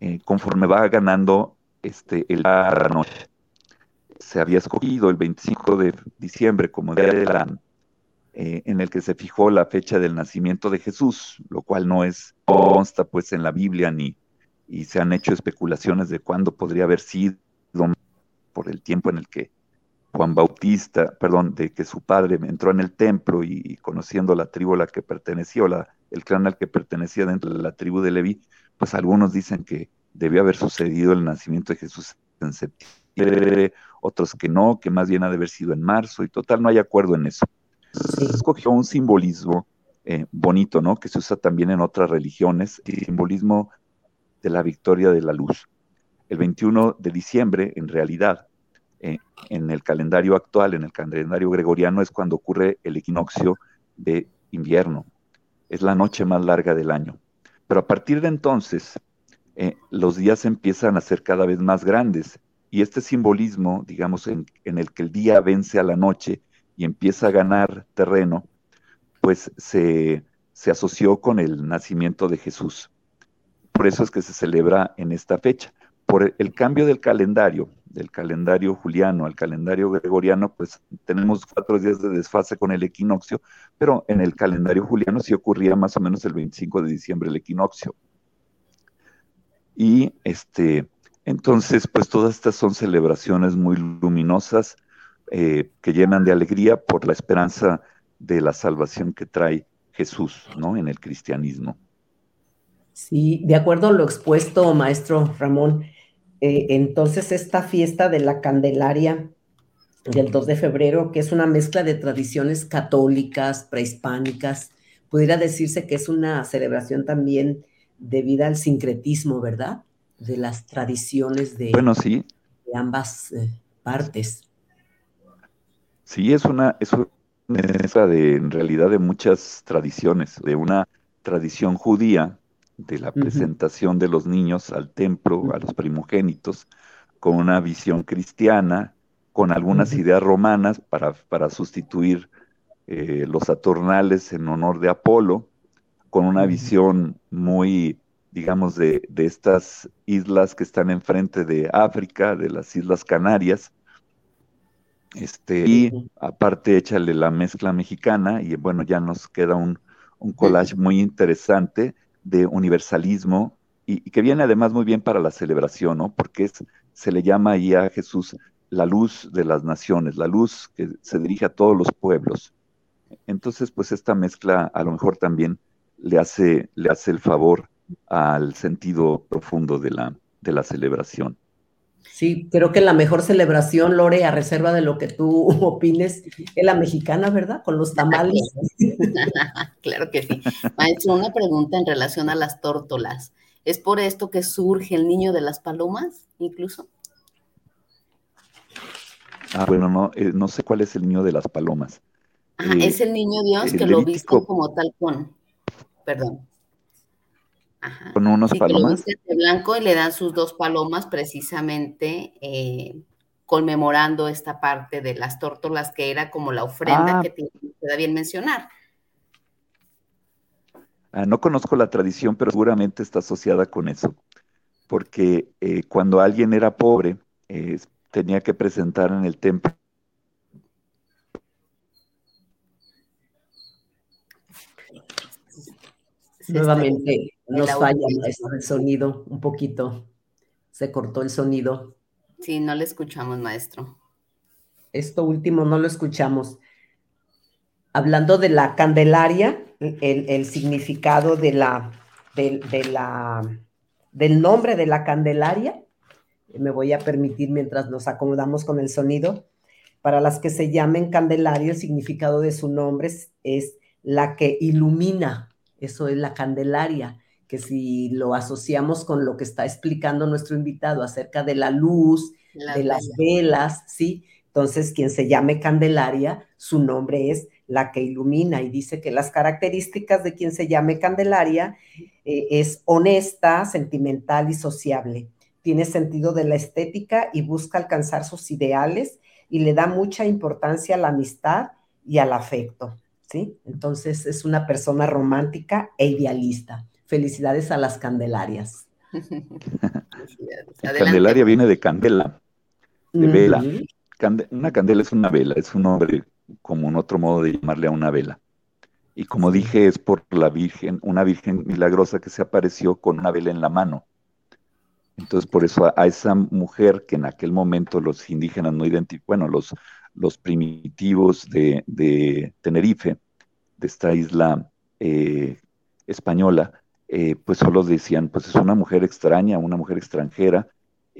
eh, conforme va ganando este, el noche. Se había escogido el 25 de diciembre como día de la, eh, en el que se fijó la fecha del nacimiento de Jesús, lo cual no es consta pues en la Biblia ni y se han hecho especulaciones de cuándo podría haber sido por el tiempo en el que Juan Bautista, perdón, de que su padre entró en el templo y, conociendo la tribu a la que pertenecía, o la, el clan al que pertenecía dentro de la tribu de Leví, pues algunos dicen que debió haber sucedido el nacimiento de Jesús en septiembre, otros que no, que más bien ha de haber sido en marzo, y total no hay acuerdo en eso. Escogió un simbolismo eh, bonito, ¿no? Que se usa también en otras religiones, el simbolismo de la victoria de la luz. El 21 de diciembre, en realidad, eh, en el calendario actual, en el calendario gregoriano, es cuando ocurre el equinoccio de invierno. Es la noche más larga del año. Pero a partir de entonces, eh, los días empiezan a ser cada vez más grandes y este simbolismo, digamos, en, el que el día vence a la noche y empieza a ganar terreno, pues se, se asoció con el nacimiento de Jesús. Por eso es que se celebra en esta fecha. Por el cambio del calendario, del calendario juliano al calendario gregoriano, pues tenemos cuatro días de desfase con el equinoccio, pero en el calendario juliano sí ocurría más o menos el 25 de diciembre el equinoccio. Y este, entonces, pues todas estas son celebraciones muy luminosas eh, que llenan de alegría por la esperanza de la salvación que trae Jesús, ¿no? En el cristianismo. Sí, de acuerdo a lo expuesto, maestro Ramón, eh, entonces esta fiesta de la Candelaria del 2 de febrero, que es una mezcla de tradiciones católicas, prehispánicas, pudiera decirse que es una celebración también debida al sincretismo, ¿verdad? De las tradiciones de, bueno, sí. de ambas eh, partes. Sí, es una, es una mezcla de, en realidad, de muchas tradiciones, de una tradición judía de la presentación de los niños al templo, a los primogénitos, con una visión cristiana, con algunas ideas romanas para, para sustituir eh, los saturnales en honor de Apolo, con una visión muy, digamos, de, de, estas islas que están enfrente de África, de las Islas Canarias. Este, y aparte échale la mezcla mexicana y bueno, ya nos queda un, un collage muy interesante de universalismo y, que viene además muy bien para la celebración, ¿no? Porque es, se le llama ahí a Jesús la luz de las naciones, la luz que se dirige a todos los pueblos. Entonces, pues esta mezcla a lo mejor también le hace, le hace el favor al sentido profundo de la, de la celebración. Sí, creo que la mejor celebración, Lore, a reserva de lo que tú [laughs] opines, es la mexicana, ¿verdad? Con los tamales. [laughs] claro que sí. Maestro, una pregunta en relación a las tórtolas. ¿Es por esto que surge el niño de las palomas, incluso? Ah, bueno, no, eh, no sé cuál es el niño de las palomas. Ah, es el niño Dios que lo viste como tal con. Perdón con unos palomas. de blanco y le dan sus dos palomas precisamente eh, conmemorando esta parte de las tórtolas que era como la ofrenda ah. que te da bien mencionar. Ah, no conozco la tradición, pero seguramente está asociada con eso, porque eh, cuando alguien era pobre, eh, tenía que presentar en el templo Nuevamente nos falla el sonido un poquito. Se cortó el sonido. Sí, no le escuchamos, maestro. Esto último no lo escuchamos. Hablando de la Candelaria, el, significado de la, de, la, del nombre de la Candelaria, me voy a permitir mientras nos acomodamos con el sonido. Para las que se llamen Candelaria, el significado de su nombre es la que ilumina eso es la Candelaria, que si lo asociamos con lo que está explicando nuestro invitado acerca de la luz, de las velas, ¿sí? Entonces, quien se llame Candelaria, su nombre es la que ilumina y dice que las características de quien se llame Candelaria eh, es honesta, sentimental y sociable. Tiene sentido de la estética y busca alcanzar sus ideales y le da mucha importancia a la amistad y al afecto. ¿Sí? Entonces es una persona romántica e idealista. Felicidades a las Candelarias. [laughs] Candelaria viene de candela, de vela. una candela es una vela, es un nombre como un otro modo de llamarle a una vela. Y como dije, es por la Virgen, una Virgen milagrosa que se apareció con una vela en la mano. Entonces, por eso a, esa mujer que en aquel momento los indígenas no identificaban, bueno, los, los primitivos de, Tenerife, de esta isla eh, española, eh, pues solo decían, pues es una mujer extraña, una mujer extranjera,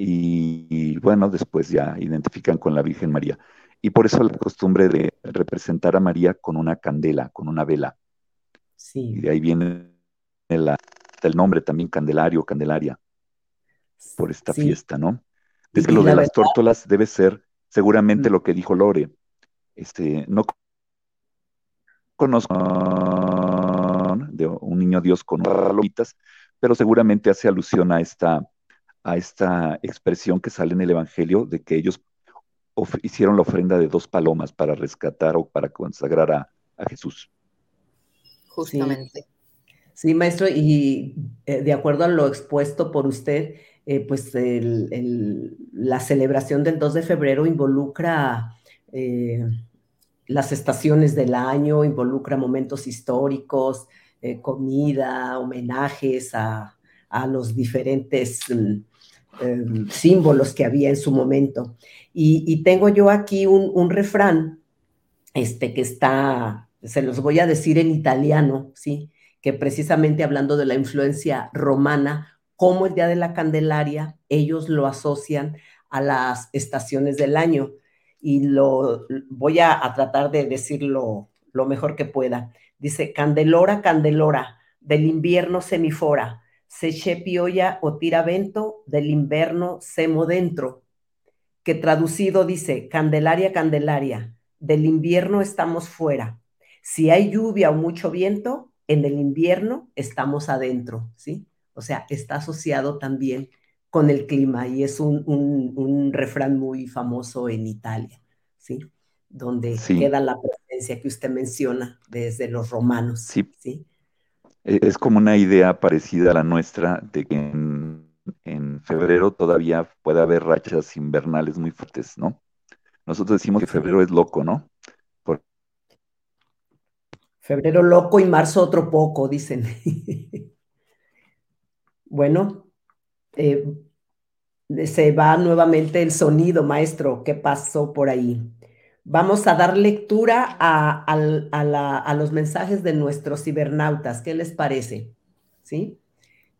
y, bueno, después ya identifican con la Virgen María. Y por eso la costumbre de representar a María con una candela, con una vela. Sí. Y de ahí viene el nombre también Candelario, Candelaria, por esta fiesta, ¿no? Desde lo de las tórtolas debe ser seguramente mm. lo que dijo Lore. Este, no conozco de un niño Dios con palomitas, pero seguramente hace alusión a esta, a esta expresión que sale en el Evangelio de que ellos hicieron la ofrenda de dos palomas para rescatar o para consagrar a, Jesús. Justamente. Sí. maestro, y eh, de acuerdo a lo expuesto por usted, eh, pues la celebración del 2 de febrero involucra eh, las estaciones del año, involucra momentos históricos, eh, comida, homenajes a, los diferentes mm, em, símbolos que había en su momento. Y, tengo yo aquí un, refrán este, que está, se los voy a decir en italiano, ¿sí? que precisamente hablando de la influencia romana, como el Día de la Candelaria, ellos lo asocian a las estaciones del año. Y lo voy a, tratar de decirlo lo mejor que pueda. Dice, Candelora, Candelora, del invierno semifora, se pioya o tiravento, del invierno semo dentro. Que traducido dice, Candelaria, Candelaria, del invierno estamos fuera. Si hay lluvia o mucho viento, en el invierno estamos adentro, ¿sí? O sea, está asociado también con el clima y es un, un refrán muy famoso en Italia, ¿sí? donde queda la presencia que usted menciona desde los romanos. Sí. E, es como una idea parecida a la nuestra de que en, febrero todavía puede haber rachas invernales muy fuertes, ¿no? Nosotros decimos que febrero es loco, ¿no? Febrero loco y marzo otro poco, dicen. [laughs] bueno, eh, se va nuevamente el sonido, maestro. ¿Qué pasó por ahí? Vamos a dar lectura a, los mensajes de nuestros cibernautas. ¿Qué les parece? ¿Sí?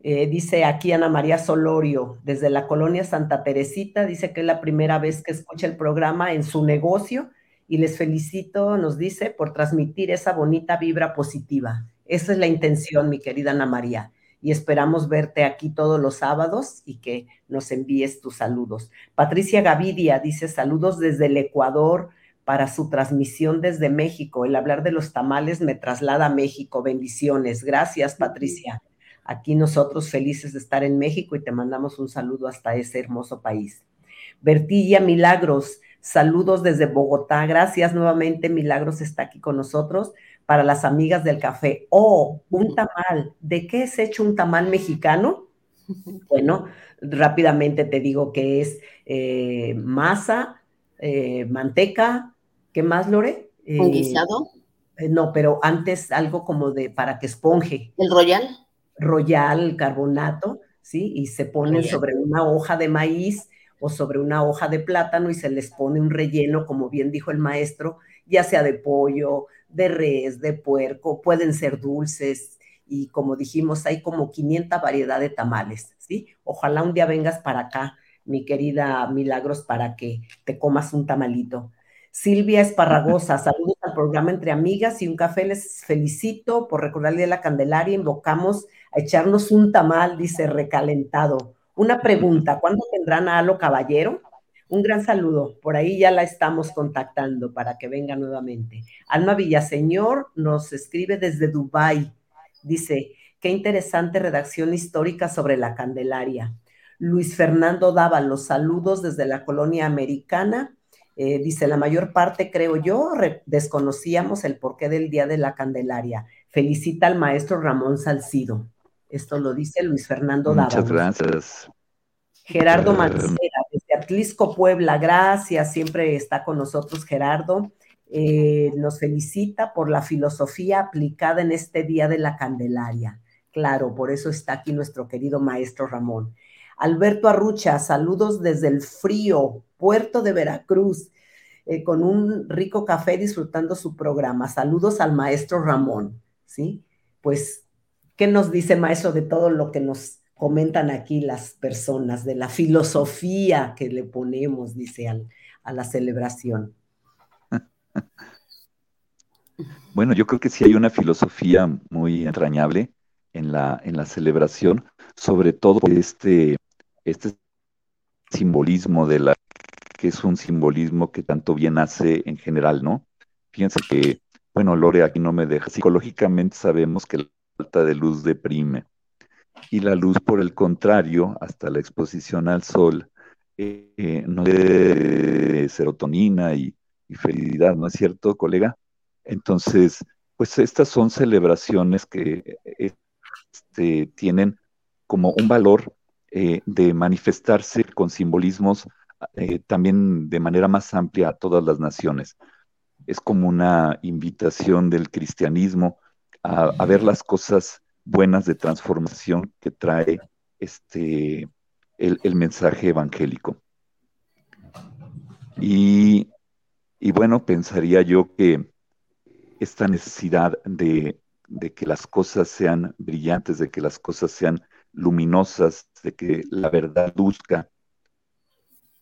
Eh, dice aquí Ana María Solorio, desde la colonia Santa Teresita, dice que es la primera vez que escucha el programa en su negocio y les felicito, nos dice, por transmitir esa bonita vibra positiva. Esa es la intención, mi querida Ana María. Y esperamos verte aquí todos los sábados y que nos envíes tus saludos. Patricia Gavidia dice saludos desde el Ecuador, para su transmisión desde México. El hablar de los tamales me traslada a México. Bendiciones. Gracias, Patricia. Aquí nosotros felices de estar en México y te mandamos un saludo hasta ese hermoso país. Bertilla Milagros, saludos desde Bogotá. Gracias nuevamente, Milagros está aquí con nosotros para las amigas del café. Oh, un tamal. ¿De qué es hecho un tamal mexicano? Bueno, rápidamente te digo que es eh, masa, eh, manteca, ¿Qué más, Lore? ¿Un eh, guisado? Eh, no, pero antes algo como de para que esponje. ¿El royal? Royal, carbonato, ¿sí? Y se pone sobre una hoja de maíz o sobre una hoja de plátano y se les pone un relleno, como bien dijo el maestro, ya sea de pollo, de res, de puerco, pueden ser dulces y como dijimos, hay como 500 variedades de tamales, ¿sí? Ojalá un día vengas para acá, mi querida Milagros, para que te comas un tamalito. Silvia Esparragosa, [laughs] saludos al programa Entre Amigas y un café. Les felicito por recordarle a la Candelaria. Invocamos a echarnos un tamal, dice recalentado. Una pregunta, ¿cuándo tendrán a Alo Caballero? Un gran saludo. Por ahí ya la estamos contactando para que venga nuevamente. Alma Villaseñor nos escribe desde Dubái. Dice, qué interesante redacción histórica sobre la Candelaria. Luis Fernando daba los saludos desde la colonia americana eh, dice, la mayor parte, creo yo, desconocíamos el porqué del Día de la Candelaria. Felicita al maestro Ramón Salcido. Esto lo dice Luis Fernando Muchas gracias. Gerardo Mancera, desde Atlisco, Puebla, gracias, siempre está con nosotros Gerardo. Eh, nos felicita por la filosofía aplicada en este Día de la Candelaria. Claro, por eso está aquí nuestro querido maestro Ramón. Alberto Arrucha, saludos desde el frío puerto de Veracruz, eh, con un rico café disfrutando su programa. Saludos al maestro Ramón, ¿sí? Pues, ¿qué nos dice maestro de todo lo que nos comentan aquí las personas, de la filosofía que le ponemos, dice, a la celebración? [laughs] Bueno, yo creo que sí hay una filosofía muy entrañable en la, en la celebración, sobre todo este, este simbolismo de la que es un simbolismo que tanto bien hace en general, ¿no? Fíjense que, bueno, Lore aquí no me deja. Psicológicamente sabemos que la falta de luz deprime. Y la luz, por el contrario, hasta la exposición al sol, eh, eh no de serotonina y, y felicidad, ¿no es cierto, colega? Entonces, pues estas son celebraciones que este, tienen como un valor eh, de manifestarse con simbolismos eh, también de manera más amplia a todas las naciones. Es como una invitación del cristianismo a, ver las cosas buenas de transformación que trae este, el, mensaje evangélico. Y, y, bueno, pensaría yo que esta necesidad de, de, que las cosas sean brillantes, de que las cosas sean luminosas, de que la verdad luzca,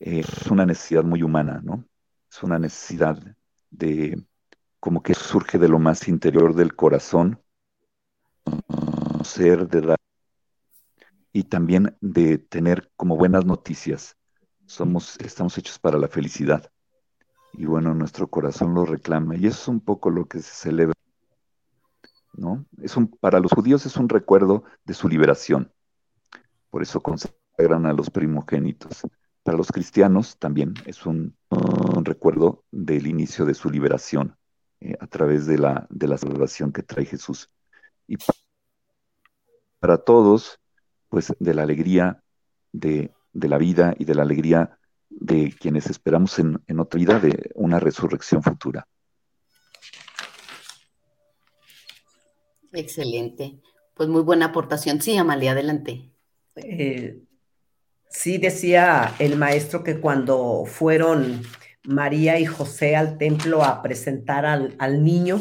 eh, es una necesidad muy humana, ¿no? Es una necesidad de, como que surge de lo más interior del corazón, ser de dar y también de tener como buenas noticias. Somos, estamos hechos para la felicidad. Y bueno, nuestro corazón lo reclama. Y eso es un poco lo que se celebra. ¿no? Es un, para los judíos es un recuerdo de su liberación. Por eso consagran a los primogénitos. Para los cristianos también es un, recuerdo del inicio de su liberación eh, a través de la, de la salvación que trae Jesús. Y todos, pues de la alegría de, de, la vida y de la alegría de quienes esperamos en, en otra vida de una resurrección futura. Excelente. Pues muy buena aportación. Sí, Amalia, adelante. Eh, Sí decía el maestro que cuando fueron María y José al templo a presentar al, niño,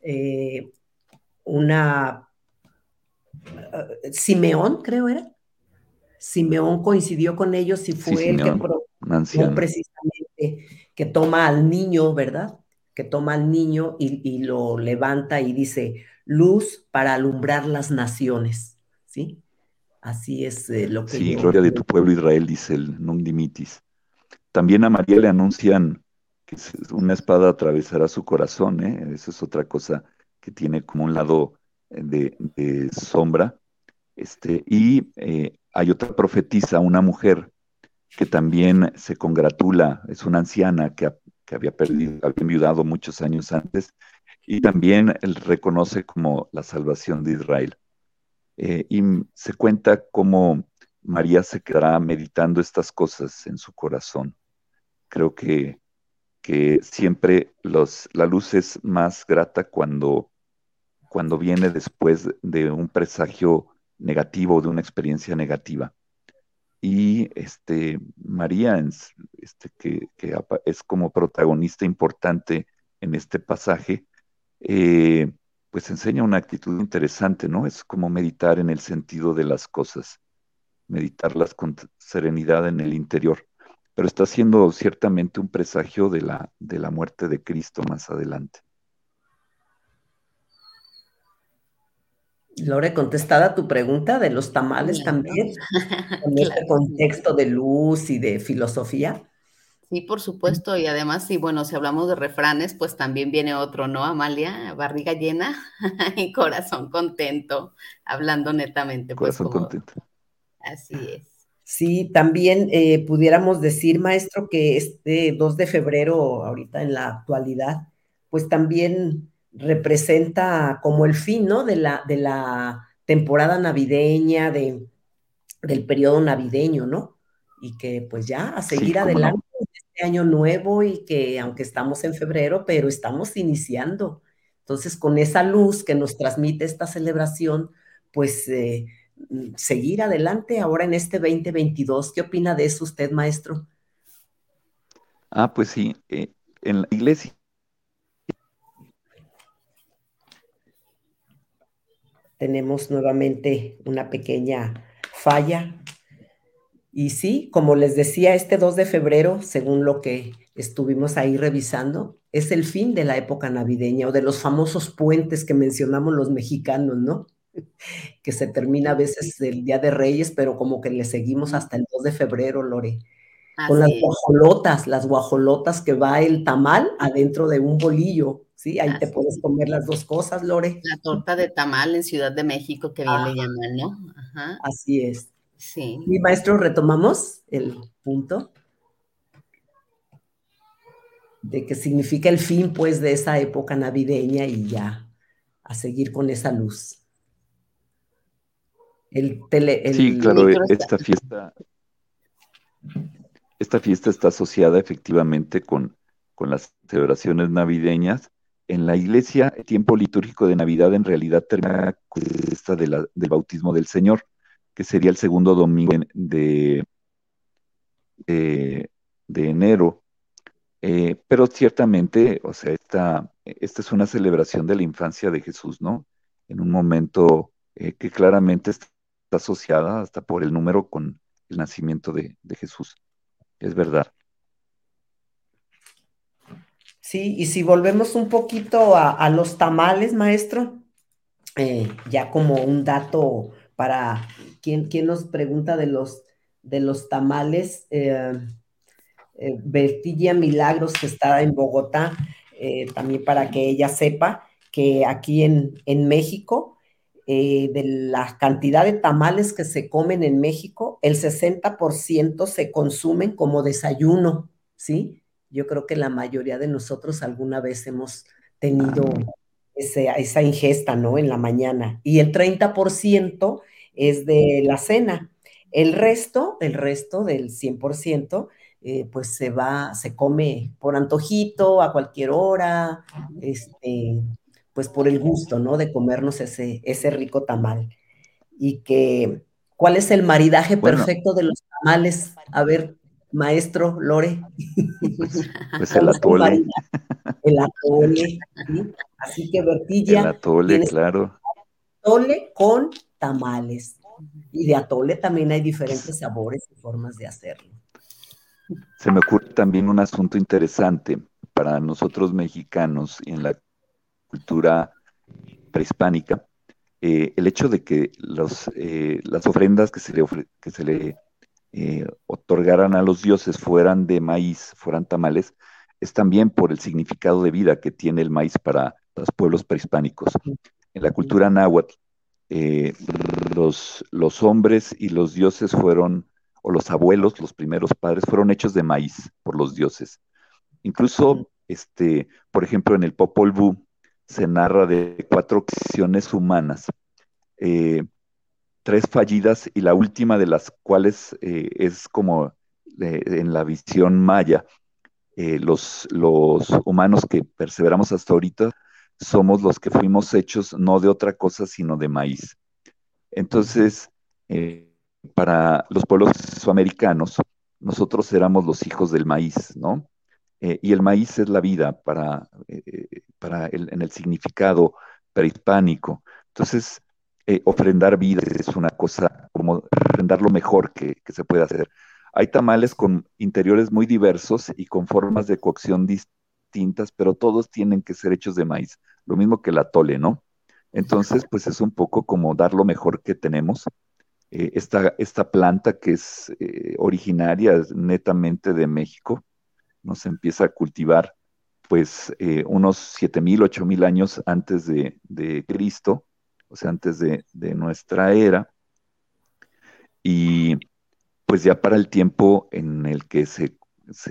eh, una eh, Simeón, creo era. Simeón coincidió con ellos y fue el que precisamente que toma al niño, ¿verdad? Que toma al niño y, y, lo levanta y dice, luz para alumbrar las naciones, ¿sí? Así es eh, lo que. Sí, gloria de tu pueblo Israel, dice el Num Dimitis. También a María le anuncian que una espada atravesará su corazón, ¿eh? Esa es otra cosa que tiene como un lado de, sombra. Este, y eh, hay otra profetisa, una mujer que también se congratula, es una anciana que, que había perdido, había enviudado muchos años antes, y también él reconoce como la salvación de Israel. Eh, y se cuenta cómo María se quedará meditando estas cosas en su corazón. Creo que, que siempre los, la luz es más grata cuando, cuando viene después de un presagio negativo, de una experiencia negativa. Y este, María, este, que, es como protagonista importante en este pasaje, eh, pues enseña una actitud interesante, ¿no? Es como meditar en el sentido de las cosas, meditarlas con serenidad en el interior, pero está siendo ciertamente un presagio de la, de la muerte de Cristo más adelante. Lore, contestada tu pregunta de los tamales también, [laughs] en este contexto de luz y de filosofía. Sí, por supuesto, y además, sí, bueno, si hablamos de refranes, pues también viene otro, ¿no, Amalia? Barriga llena [laughs] y corazón contento, hablando netamente. Pues, corazón contento. Así es. Sí, también eh, pudiéramos decir, maestro, que este 2 de febrero, ahorita en la actualidad, pues también representa como el fin, ¿no? De la, de la temporada navideña, de, del periodo navideño, ¿no? Y que pues ya a seguir adelante este año nuevo y que aunque estamos en febrero, pero estamos iniciando. Entonces, con esa luz que nos transmite esta celebración, pues eh, seguir adelante ahora en este 2022. ¿Qué opina de eso usted, maestro? Ah, pues sí, eh, en la iglesia. Tenemos nuevamente una pequeña falla. Y sí, como les decía, este 2 de febrero, según lo que estuvimos ahí revisando, es el fin de la época navideña o de los famosos puentes que mencionamos los mexicanos, ¿no? [laughs] Que se termina a veces el Día de Reyes, pero como que le seguimos hasta el 2 de febrero, Lore. con las guajolotas, las guajolotas que va el tamal adentro de un bolillo, ¿sí? Ahí te puedes comer las dos cosas, Lore. La torta de tamal en Ciudad de México, que bien le llaman, ¿no? Ajá. Así es. Sí. Mi maestro, retomamos el punto de que significa el fin, pues, de esa época navideña y ya a seguir con esa luz. El tele, sí, claro, esta fiesta, esta fiesta está asociada efectivamente con, con las celebraciones navideñas. En la iglesia, el tiempo litúrgico de Navidad en realidad termina con esta de del bautismo del Señor, que sería el segundo domingo de, de, de enero eh, pero ciertamente, o sea, esta, esta es una celebración de la infancia de Jesús, ¿no? En un momento eh, que claramente está asociada hasta por el número con el nacimiento de, Jesús. Es verdad. Sí, y si volvemos un poquito a, los tamales, maestro, eh, ya como un dato para quien, nos pregunta de los, de los tamales, eh, Bertilla Milagros, que está en Bogotá, eh, también para que ella sepa que aquí en, en México, eh, de la cantidad de tamales que se comen en México, el 60% se consumen como desayuno, ¿sí? Yo creo que la mayoría de nosotros alguna vez hemos tenido esa ingesta, ¿no? En la mañana. Y el 30% es de la cena. El resto, el resto del 100%, eh, pues se va, se come por antojito, a cualquier hora, este, pues por el gusto, ¿no? De comernos ese, ese rico tamal. Y que, ¿cuál es el maridaje perfecto de los tamales? A ver, maestro Lore. [laughs] Pues, el atole. El atole, Así que Bertilla. El atole, claro. Atole con tamales. Y de atole también hay diferentes sabores y formas de hacerlo. Se me ocurre también un asunto interesante para nosotros mexicanos en la cultura prehispánica, eh, el hecho de que los, eh, las ofrendas que se le, que se le eh, otorgaran a los dioses fueran de maíz, fueran tamales, es también por el significado de vida que tiene el maíz para los pueblos prehispánicos. En la cultura náhuatl, los, los hombres y los dioses fueron o los abuelos, los primeros padres, fueron hechos de maíz por los dioses. Incluso, este, por ejemplo, en el Popol Vuh se narra de cuatro acciones humanas, eh, tres fallidas y la última de las cuales eh, es como eh, en la visión maya, los, los humanos que perseveramos hasta ahorita somos los que fuimos hechos no de otra cosa, sino de maíz. Entonces, para los pueblos sudamericanos, nosotros éramos los hijos del maíz, ¿no? Eh, y el maíz es la vida para, eh, para el, en el significado prehispánico. Entonces, eh, ofrendar vida es una cosa, como ofrendar lo mejor que, se puede hacer. Hay tamales con interiores muy diversos y con formas de cocción distintas, pero todos tienen que ser hechos de maíz, lo mismo que el atole, ¿no? Entonces, pues es un poco como dar lo mejor que tenemos eh, esta, planta que es eh, originaria netamente de México, no se empieza a cultivar pues unos 7.000, 8.000 años antes de, Cristo, o sea, antes de, nuestra era. Y pues ya para el tiempo en el que se,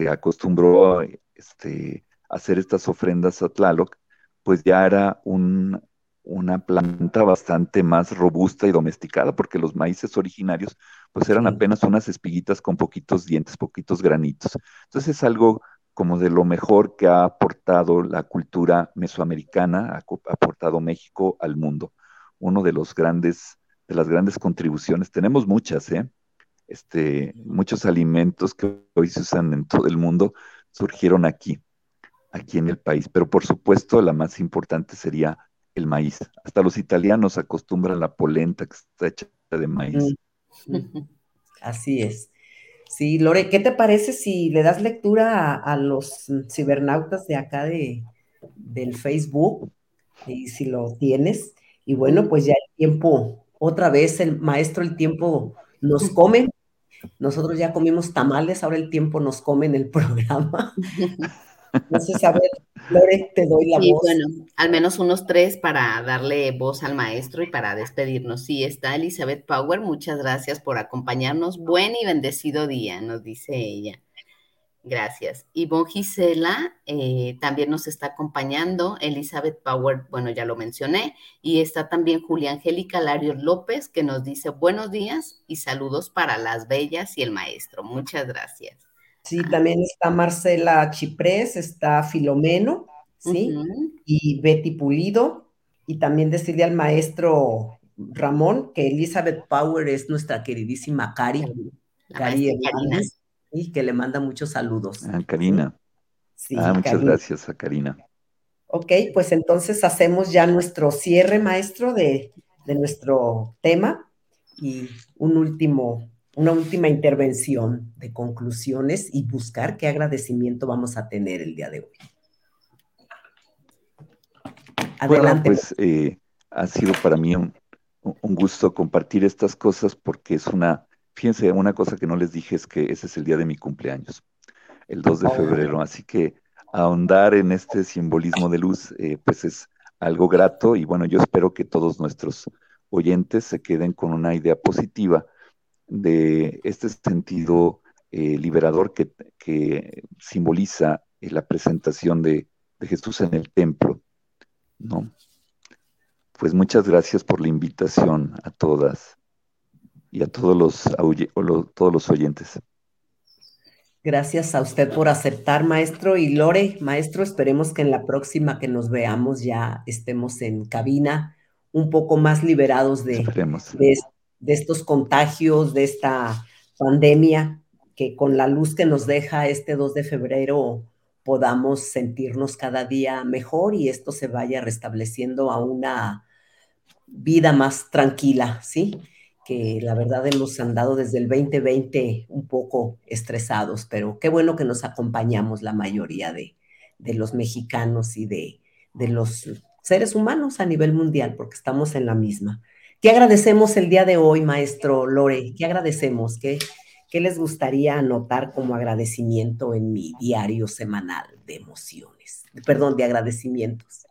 acostumbró a este, hacer estas ofrendas a Tlaloc, pues ya era un, una planta bastante más robusta y domesticada, porque los maíces originarios pues eran apenas unas espiguitas con poquitos dientes, poquitos granitos. Entonces es algo como de lo mejor que ha aportado la cultura mesoamericana, ha aportado México al mundo. Uno de los grandes, de las grandes contribuciones, tenemos muchas, ¿eh? Este, muchos alimentos que hoy se usan en todo el mundo surgieron aquí, aquí en el país. Pero por supuesto, la más importante sería el maíz. Hasta los italianos acostumbran la polenta que está hecha de maíz. [laughs] Así es. Sí, Lore, ¿qué te parece si le das lectura a, los cibernautas de acá de, del Facebook? Y si lo tienes. Y bueno, pues ya el tiempo, otra vez el maestro, el tiempo nos come. Nosotros ya comimos tamales, ahora el tiempo nos come en el [laughs] programa. Entonces, a ver, Lore, te doy la voz. bueno, al menos unos tres para darle voz al maestro y para despedirnos. Sí, está Elizabeth Power, muchas gracias por acompañarnos. Buen y bendecido día, nos dice ella. Gracias. Ivonne Gisela eh, también nos está acompañando. Elizabeth Power, bueno, ya lo mencioné. Y está también Julia Angélica Larios López, que nos dice buenos días y saludos para las bellas y el maestro. Muchas gracias. Sí, también está Marcela Chiprés, está Filomeno, ¿sí? Y Betty Pulido. Y también decirle al maestro Ramón que Elizabeth Power es nuestra queridísima Cari. Cari y que le manda muchos saludos. A ah, Karina. Sí, ah, muchas gracias a Karina. Ok, pues entonces hacemos ya nuestro cierre, maestro, de, de nuestro tema y un último una última intervención de conclusiones y buscar qué agradecimiento vamos a tener el día de hoy. Adelante. Bueno, pues eh, ha sido para mí un, gusto compartir estas cosas porque es una, fíjense, una cosa que no les dije es que ese es el día de mi cumpleaños, el 2 de febrero, así que ahondar en este simbolismo de luz, eh, pues es algo grato y bueno, yo espero que todos nuestros oyentes se queden con una idea positiva de este sentido eh, liberador que, simboliza eh, la presentación de, Jesús en el templo, ¿no? Pues muchas gracias por la invitación a todas y a todos los, todos los oyentes. Gracias a usted por aceptar, maestro. Y Lore, maestro, esperemos que en la próxima que nos veamos ya estemos en cabina un poco más liberados de, de, de estos contagios, de esta pandemia, que con la luz que nos deja este 2 de febrero podamos sentirnos cada día mejor y esto se vaya restableciendo a una vida más tranquila, ¿sí? Que la verdad hemos andado desde el 2020 un poco estresados, pero qué bueno que nos acompañamos la mayoría de, los mexicanos y de, de los seres humanos a nivel mundial, porque estamos en la misma. ¿Qué agradecemos el día de hoy, maestro Lore? ¿Qué agradecemos? ¿Qué, ¿Qué les gustaría anotar como agradecimiento en mi diario semanal de emociones? Perdón, de agradecimientos.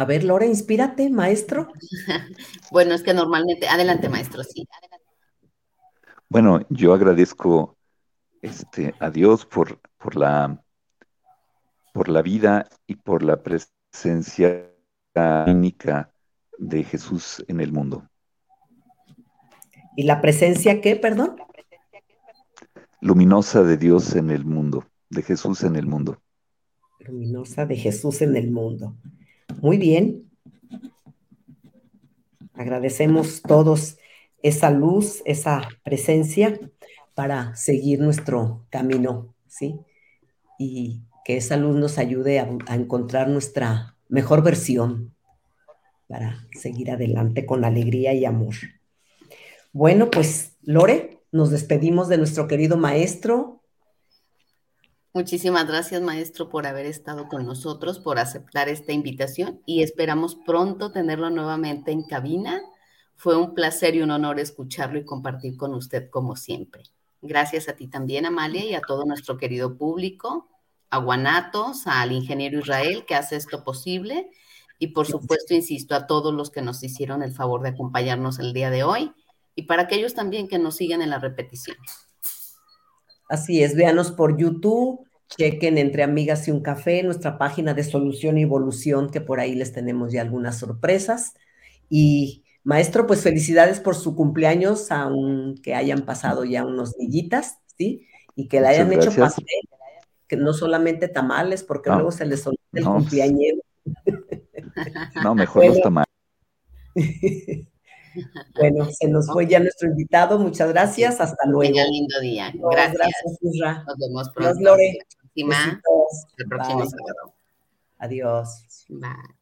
A ver, Lore, inspírate, maestro. [laughs] Bueno, es que normalmente, adelante, maestro, sí. Bueno, yo agradezco este, a Dios por, por, la, por la vida y por la presencia única de Jesús en el mundo. ¿Y la presencia qué, perdón? Luminosa de Dios en el mundo, de Jesús en el mundo. Luminosa de Jesús en el mundo. Muy bien. Agradecemos todos esa luz, esa presencia para seguir nuestro camino, ¿sí? Y que esa luz nos ayude a, a encontrar nuestra mejor versión para seguir adelante con alegría y amor. Bueno, pues Lore, nos despedimos de nuestro querido maestro. Muchísimas gracias, maestro, por haber estado con nosotros, por aceptar esta invitación y esperamos pronto tenerlo nuevamente en cabina. Fue un placer y un honor escucharlo y compartir con usted como siempre. Gracias a ti también, Amalia, y a todo nuestro querido público a Guanatos, al ingeniero Israel que hace esto posible y por supuesto, insisto, a todos los que nos hicieron el favor de acompañarnos el día de hoy y para aquellos también que nos siguen en la repetición. Así es, véanos por YouTube, chequen entre amigas y un café, nuestra página de solución y evolución, que por ahí les tenemos ya algunas sorpresas. Y maestro, pues felicidades por su cumpleaños, aunque hayan pasado ya unos dillitas, ¿sí? Y que le hayan hecho pastel, que no solamente tamales, porque luego se les olvida el cumpleañero. No, mejor los tamales. [laughs] Bueno, se nos fue ya nuestro invitado. Muchas gracias. Hasta luego. Tenga lindo día. Gracias. gracias Nos vemos pronto. Adiós, Lore. El próximo sábado. Adiós. Bye.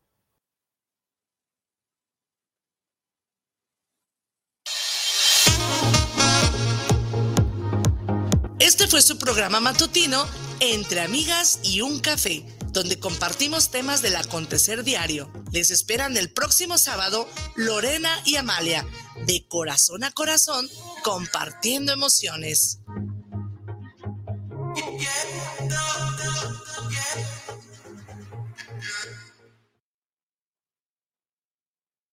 Este fue su programa matutino Entre Amigas y un Café, donde compartimos temas del acontecer diario. Les esperan el próximo sábado Lorena y Amalia, de corazón a corazón, compartiendo emociones.